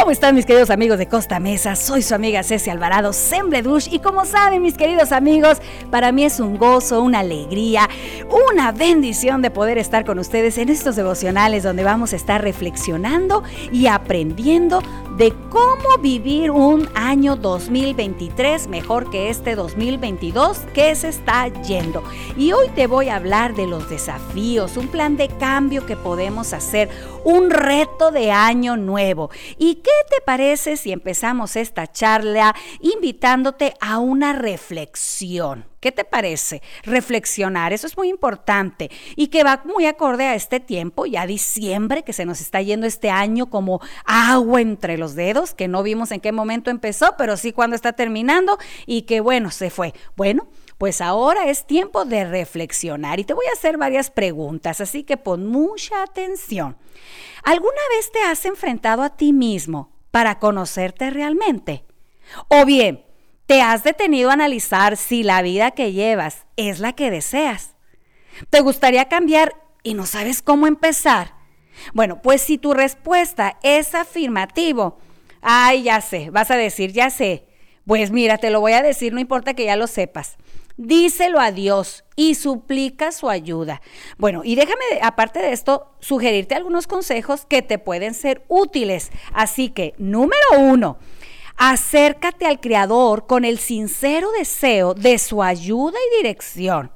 ¿Cómo están mis queridos amigos de Costa Mesa? Soy su amiga Ceci Alvarado, Sembledush, y como saben mis queridos amigos, para mí es un gozo, una alegría, una bendición de poder estar con ustedes en estos devocionales donde vamos a estar reflexionando y aprendiendo de cómo vivir un año 2023 mejor que este 2022 que se está yendo. Y hoy te voy a hablar de los desafíos, un plan de cambio que podemos hacer, un reto de año nuevo. ¿Y qué te parece si empezamos esta charla invitándote a una reflexión? ¿Qué te parece? Reflexionar, eso es muy importante y que va muy acorde a este tiempo, ya diciembre, que se nos está yendo este año como agua entre los dedos, que no vimos en qué momento empezó, pero sí cuando está terminando y que bueno, se fue. Bueno, pues ahora es tiempo de reflexionar y te voy a hacer varias preguntas, así que pon mucha atención. ¿Alguna vez te has enfrentado a ti mismo para conocerte realmente? O bien, ¿Te has detenido a analizar si la vida que llevas es la que deseas? ¿Te gustaría cambiar y no sabes cómo empezar? Bueno, pues si tu respuesta es afirmativo, ay, ya sé, vas a decir, ya sé. Pues mira, te lo voy a decir, no importa que ya lo sepas. Díselo a Dios y suplica su ayuda. Bueno, y déjame, aparte de esto, sugerirte algunos consejos que te pueden ser útiles. Así que, número uno, Acércate al Creador con el sincero deseo de su ayuda y dirección.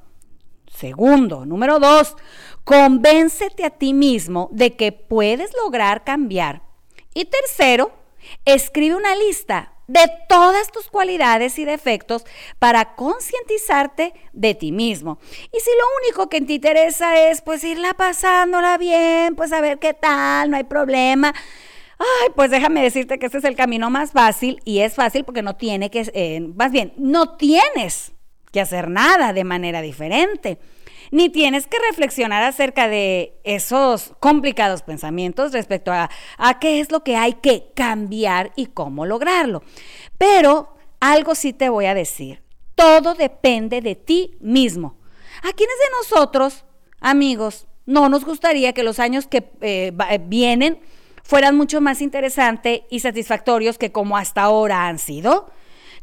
Segundo, número dos, convéncete a ti mismo de que puedes lograr cambiar. Y tercero, escribe una lista de todas tus cualidades y defectos para concientizarte de ti mismo. Y si lo único que te interesa es pues irla pasándola bien, pues a ver qué tal, no hay problema, Ay, pues déjame decirte que este es el camino más fácil y es fácil porque no tiene que, eh, más bien, no tienes que hacer nada de manera diferente, ni tienes que reflexionar acerca de esos complicados pensamientos respecto a, a qué es lo que hay que cambiar y cómo lograrlo. Pero algo sí te voy a decir, todo depende de ti mismo. ¿A quiénes de nosotros, amigos, no nos gustaría que los años que eh, vienen fueran mucho más interesantes y satisfactorios que como hasta ahora han sido?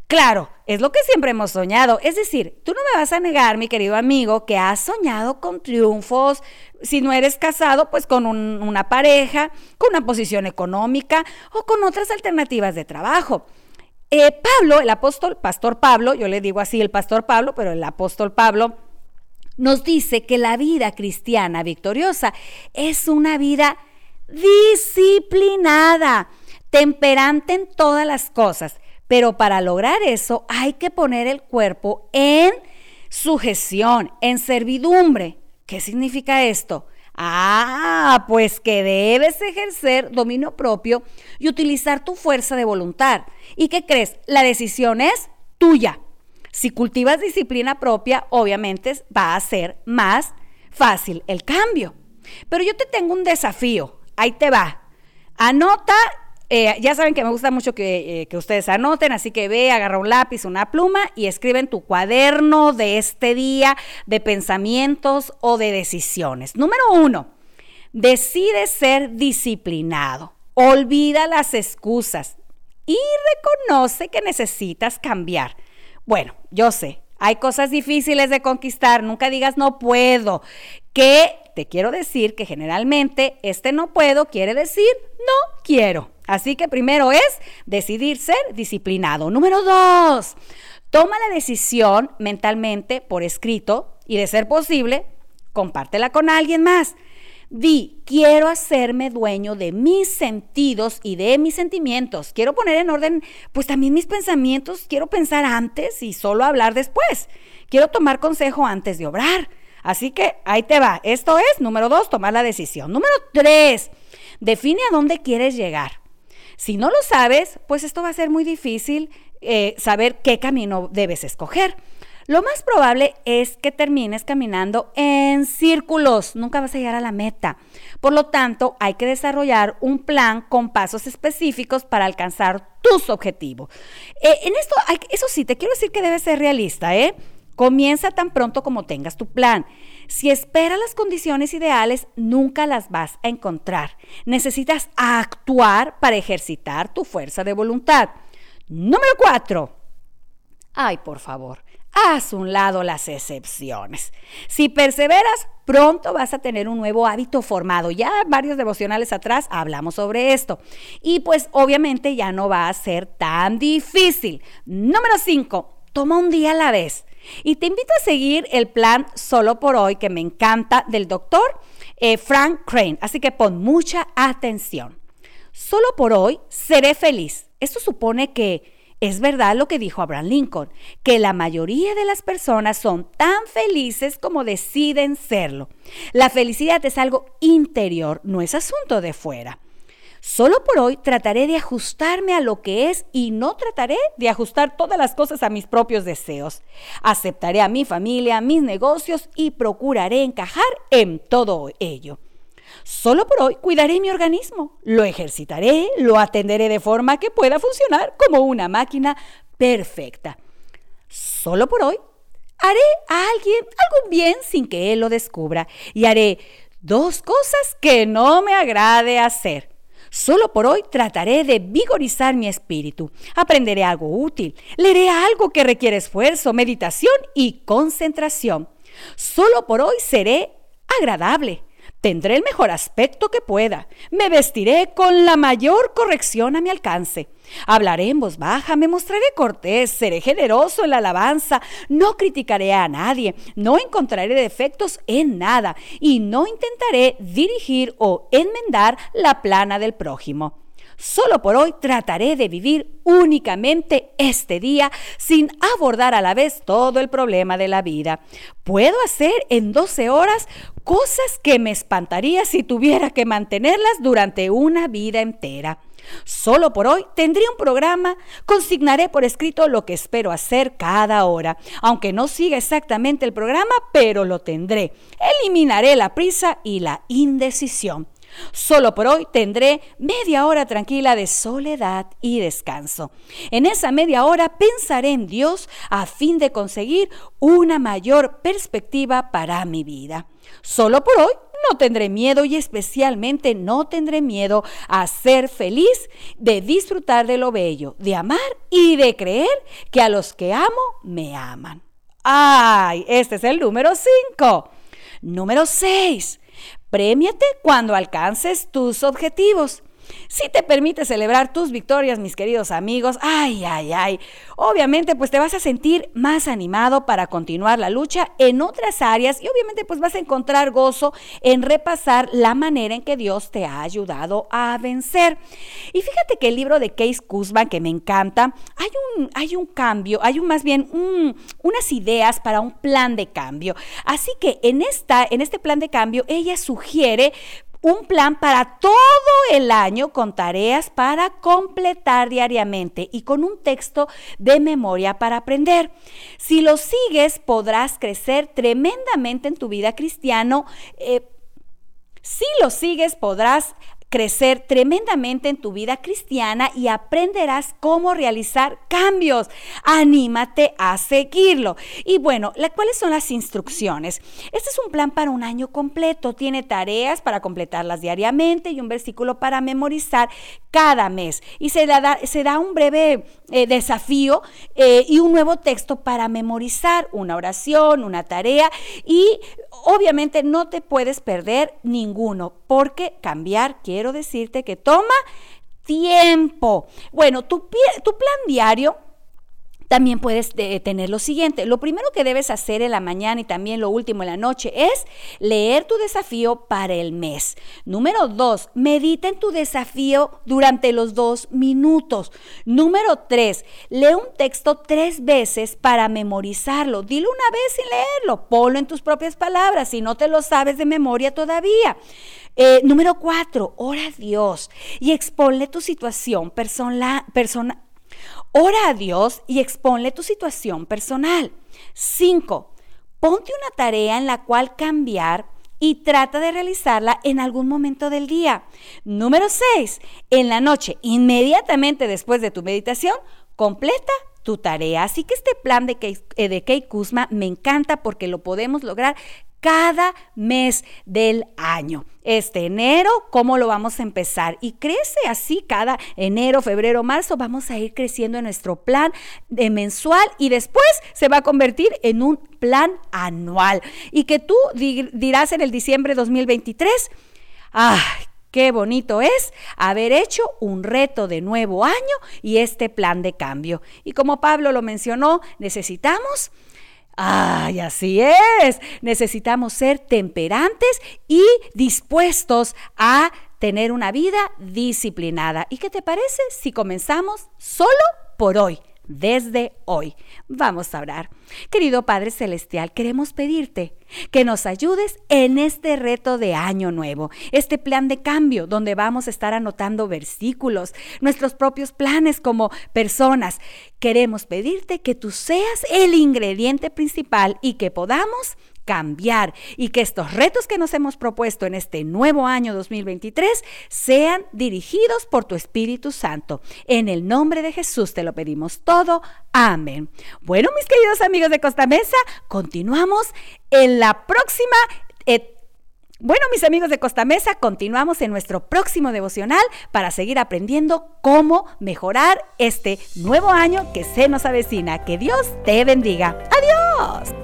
Claro, es lo que siempre hemos soñado. Es decir, tú no me vas a negar, mi querido amigo, que has soñado con triunfos, si no eres casado, pues con una pareja, con una posición económica o con otras alternativas de trabajo. Eh, Pablo, el apóstol, pastor Pablo, yo le digo así el pastor Pablo, pero el apóstol Pablo nos dice que la vida cristiana victoriosa es una vida disciplinada, temperante en todas las cosas. Pero para lograr eso hay que poner el cuerpo en sujeción, en servidumbre. ¿Qué significa esto? Ah, pues que debes ejercer dominio propio y utilizar tu fuerza de voluntad. ¿Y qué crees? La decisión es tuya. Si cultivas disciplina propia, obviamente va a ser más fácil el cambio. Pero yo te tengo un desafío ahí te va. Anota, eh, ya saben que me gusta mucho que, eh, que, ustedes anoten, así que ve, agarra un lápiz, una pluma y escribe en tu cuaderno de este día de pensamientos o de decisiones. Número uno, decide ser disciplinado. Olvida las excusas y reconoce que necesitas cambiar. Bueno, yo sé, hay cosas difíciles de conquistar, nunca digas no puedo. Que te quiero decir que generalmente este no puedo quiere decir no quiero. Así que primero es decidir ser disciplinado. Número dos, toma la decisión mentalmente por escrito y de ser posible, compártela con alguien más. Di, quiero hacerme dueño de mis sentidos y de mis sentimientos. Quiero poner en orden, pues también mis pensamientos. Quiero pensar antes y solo hablar después. Quiero tomar consejo antes de obrar. Así que ahí te va. Esto es, número dos, tomar la decisión. Número tres, define a dónde quieres llegar. Si no lo sabes, pues esto va a ser muy difícil eh, saber qué camino debes escoger. Lo más probable es que termines caminando en círculos, nunca vas a llegar a la meta. Por lo tanto, hay que desarrollar un plan con pasos específicos para alcanzar tus objetivos. Eh, en esto, eso sí, te quiero decir que debes ser realista, ¿eh? Comienza tan pronto como tengas tu plan. Si esperas las condiciones ideales, nunca las vas a encontrar. Necesitas actuar para ejercitar tu fuerza de voluntad. Número 4. Ay, por favor, haz un lado las excepciones. Si perseveras, pronto vas a tener un nuevo hábito formado. Ya varios devocionales atrás hablamos sobre esto. Y pues obviamente ya no va a ser tan difícil. Número 5. Toma un día a la vez. Y te invito a seguir el plan solo por hoy que me encanta del doctor eh, Frank Crane. Así que pon mucha atención. Solo por hoy seré feliz. Esto supone que es verdad lo que dijo Abraham Lincoln, que la mayoría de las personas son tan felices como deciden serlo. La felicidad es algo interior, no es asunto de fuera. Solo por hoy trataré de ajustarme a lo que es y no trataré de ajustar todas las cosas a mis propios deseos. Aceptaré a mi familia, mis negocios y procuraré encajar en todo ello. Solo por hoy cuidaré mi organismo, lo ejercitaré, lo atenderé de forma que pueda funcionar como una máquina perfecta. Solo por hoy haré a alguien algo bien sin que él lo descubra y haré dos cosas que no me agrade hacer. Solo por hoy trataré de vigorizar mi espíritu. Aprenderé algo útil. Leeré algo que requiere esfuerzo, meditación y concentración. Solo por hoy seré agradable. Tendré el mejor aspecto que pueda. Me vestiré con la mayor corrección a mi alcance. Hablaré en voz baja, me mostraré cortés, seré generoso en la alabanza, no criticaré a nadie, no encontraré defectos en nada y no intentaré dirigir o enmendar la plana del prójimo. Solo por hoy trataré de vivir únicamente este día sin abordar a la vez todo el problema de la vida. Puedo hacer en 12 horas cosas que me espantaría si tuviera que mantenerlas durante una vida entera. Solo por hoy tendré un programa, consignaré por escrito lo que espero hacer cada hora, aunque no siga exactamente el programa, pero lo tendré. Eliminaré la prisa y la indecisión. Solo por hoy tendré media hora tranquila de soledad y descanso. En esa media hora pensaré en Dios a fin de conseguir una mayor perspectiva para mi vida. Solo por hoy no tendré miedo y especialmente no tendré miedo a ser feliz, de disfrutar de lo bello, de amar y de creer que a los que amo me aman. ¡Ay! Este es el número 5. Número 6. Premiate cuando alcances tus objetivos. Si te permite celebrar tus victorias, mis queridos amigos, ay, ay, ay, obviamente pues te vas a sentir más animado para continuar la lucha en otras áreas y obviamente pues vas a encontrar gozo en repasar la manera en que Dios te ha ayudado a vencer. Y fíjate que el libro de Case Kuzma, que me encanta, hay un, hay un cambio, hay un más bien unas ideas para un plan de cambio. Así que en, esta, en este plan de cambio ella sugiere un plan para todo el año con tareas para completar diariamente y con un texto de memoria para aprender. Si lo sigues, podrás crecer tremendamente en tu vida cristiano. Eh, si lo sigues, podrás crecer tremendamente en tu vida cristiana y aprenderás cómo realizar cambios. Anímate a seguirlo. Y bueno, ¿cuáles son las instrucciones? Este es un plan para un año completo. Tiene tareas para completarlas diariamente y un versículo para memorizar cada mes. Y se, da, se da un breve eh, desafío eh, y un nuevo texto para memorizar, una oración, una tarea. Y obviamente no te puedes perder ninguno porque cambiar quiero decirte que toma tiempo. Bueno, tu, tu plan diario también puedes eh, tener lo siguiente. Lo primero que debes hacer en la mañana y también lo último en la noche es leer tu desafío para el mes. Número dos, medita en tu desafío durante los dos minutos. Número tres, lee un texto tres veces para memorizarlo. Dilo una vez sin leerlo. Ponlo en tus propias palabras si no te lo sabes de memoria todavía. Eh, número cuatro, ora a Dios y exponle tu situación personal. Ora a Dios y exponle tu situación personal. 5. Ponte una tarea en la cual cambiar y trata de realizarla en algún momento del día. Número 6. En la noche, inmediatamente después de tu meditación, completa tu tarea. Así que este plan de Kei, eh, de Kuzma me encanta porque lo podemos lograr cada mes del año. Este enero, ¿cómo lo vamos a empezar? Y crece así cada enero, febrero, marzo, vamos a ir creciendo en nuestro plan de mensual y después se va a convertir en un plan anual. Y que tú dirás en el diciembre 2023, ¡ay! Qué bonito es haber hecho un reto de nuevo año y este plan de cambio. Y como Pablo lo mencionó, necesitamos Ay, así es. Necesitamos ser temperantes y dispuestos a tener una vida disciplinada. ¿Y qué te parece si comenzamos solo por hoy? Desde hoy. Vamos a orar. Querido Padre Celestial, queremos pedirte que nos ayudes en este reto de año nuevo, este plan de cambio donde vamos a estar anotando versículos, nuestros propios planes como personas. Queremos pedirte que tú seas el ingrediente principal y que podamos cambiar y que estos retos que nos hemos propuesto en este nuevo año 2023 sean dirigidos por tu Espíritu Santo. En el nombre de Jesús te lo pedimos todo. Amén. Bueno, mis queridos amigos de Costa Mesa, continuamos en la próxima bueno, mis amigos de Costa Mesa, continuamos en nuestro próximo devocional para seguir aprendiendo cómo mejorar este nuevo año que se nos avecina. Que Dios te bendiga. Adiós.